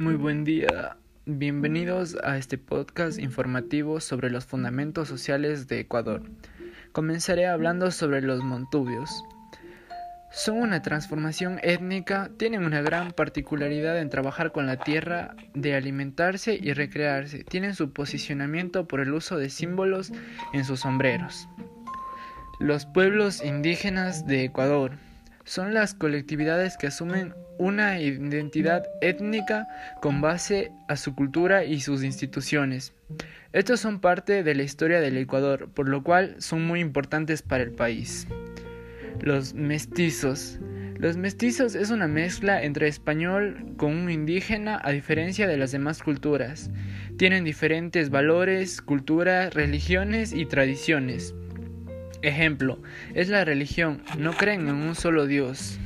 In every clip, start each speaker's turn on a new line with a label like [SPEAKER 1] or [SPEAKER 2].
[SPEAKER 1] Muy buen día. Bienvenidos a este podcast informativo sobre los fundamentos sociales de Ecuador. Comenzaré hablando sobre los montubios. Son una transformación étnica, tienen una gran particularidad en trabajar con la tierra, de alimentarse y recrearse. Tienen su posicionamiento por el uso de símbolos en sus sombreros. Los pueblos indígenas de Ecuador son las colectividades que asumen una identidad étnica con base a su cultura y sus instituciones. Estos son parte de la historia del Ecuador, por lo cual son muy importantes para el país. Los mestizos. Los mestizos es una mezcla entre español con un indígena a diferencia de las demás culturas. Tienen diferentes valores, culturas, religiones y tradiciones. Ejemplo, es la religión, no creen en un solo Dios.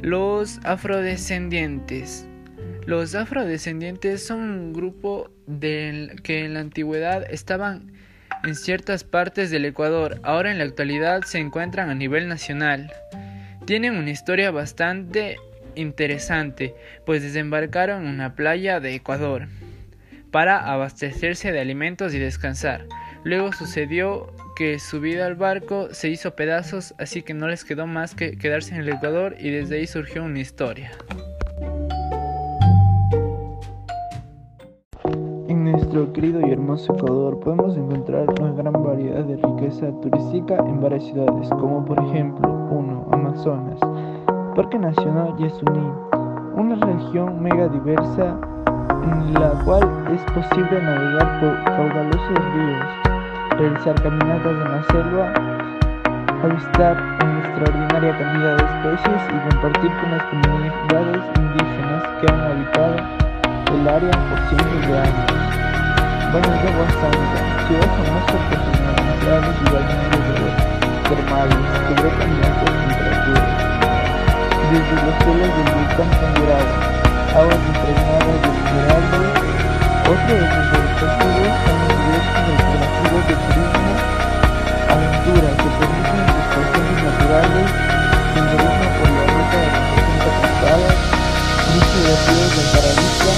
[SPEAKER 1] Los afrodescendientes. Los afrodescendientes son un grupo que en la antigüedad estaban en ciertas partes del Ecuador, ahora en la actualidad se encuentran a nivel nacional. Tienen una historia bastante interesante, pues desembarcaron en una playa de Ecuador para abastecerse de alimentos y descansar. Luego sucedió que su vida al barco se hizo pedazos, así que no les quedó más que quedarse en el Ecuador y desde ahí surgió una historia.
[SPEAKER 2] En nuestro querido y hermoso Ecuador podemos encontrar una gran variedad de riqueza turística en varias ciudades, como por ejemplo 1. Amazonas, Parque Nacional Yasuní, una región mega diversa en la cual es posible navegar por caudalosos ríos realizar caminatas en la selva, avistar una extraordinaria cantidad de especies y compartir con las comunidades indígenas que han habitado el área por cientos de años. Baños de agua santa, ciudad famosa por sus naturales y balnearios de termales que brotan de altas. Desde los suelos del volcán Condorado, aguas impregnadas de esmeraldas, otro de sus objetivos son de turismo, aventuras que permiten sus paisajes naturales, senderismo por la ruta de las 60 cascadas, cruce de ríos de Paradisa,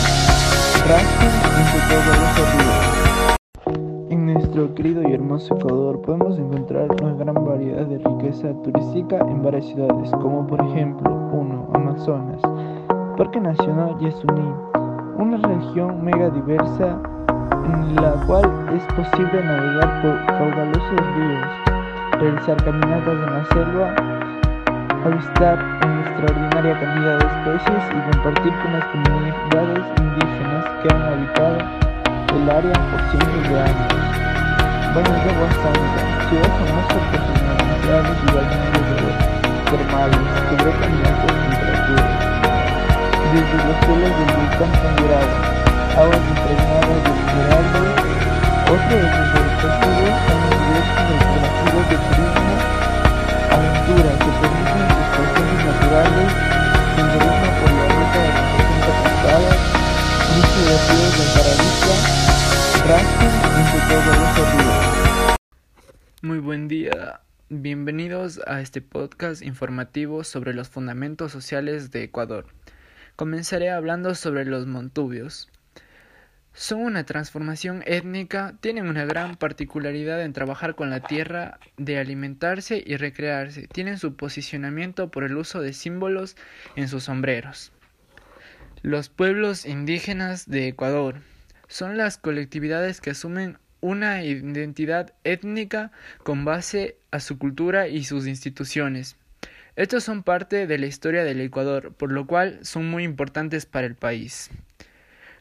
[SPEAKER 2] rafting, entre todos los ríos. En nuestro querido y hermoso Ecuador podemos encontrar una gran variedad de riqueza turística en varias ciudades, como por ejemplo 1. Amazonas, Parque Nacional Yasuní, una región mega diversa en la cual es posible navegar por caudalosos ríos, realizar caminatas en la selva, avistar una extraordinaria cantidad de especies y compartir con las comunidades indígenas que han habitado el área por cientos de años. Baños de agua santa, ciudad famosa por sus naturales y balnearios de termales que brotan de altas temperaturas. Desde los suelos del volcán Condorado, aguas impregnadas de esmeraldas, otro de sus objetivos son los diversos alternativos de turismo, aventuras que permiten sus paisajes naturales, senderismo por la ruta de las 60 cascadas, cruce de ríos de Paradisa, rafting entre todos los ríos.
[SPEAKER 1] Muy buen día. Bienvenidos a este podcast informativo sobre los fundamentos sociales de Ecuador. Comenzaré hablando sobre los montubios. Son una transformación étnica, tienen una gran particularidad en trabajar con la tierra, de alimentarse y recrearse. Tienen su posicionamiento por el uso de símbolos en sus sombreros. Los pueblos indígenas de Ecuador son las colectividades que asumen una identidad étnica con base a su cultura y sus instituciones. Estos son parte de la historia del Ecuador, por lo cual son muy importantes para el país.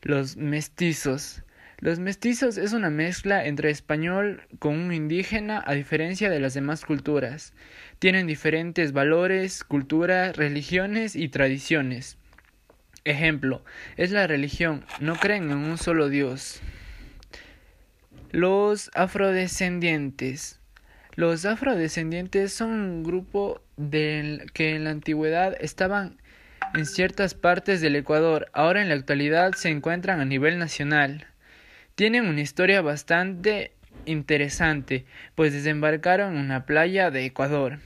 [SPEAKER 1] Los mestizos. Los mestizos es una mezcla entre español con un indígena a diferencia de las demás culturas. Tienen diferentes valores, culturas, religiones y tradiciones. Ejemplo, es la religión, no creen en un solo Dios. Los afrodescendientes. Los afrodescendientes son un grupo que en la antigüedad estaban en ciertas partes del Ecuador, ahora en la actualidad se encuentran a nivel nacional. Tienen una historia bastante interesante, pues desembarcaron en una playa de Ecuador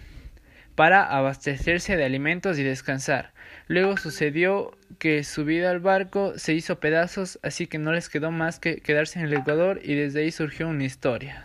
[SPEAKER 1] para abastecerse de alimentos y descansar. Luego sucedió que su vida al barco se hizo pedazos, así que no les quedó más que quedarse en el Ecuador y desde ahí surgió una historia.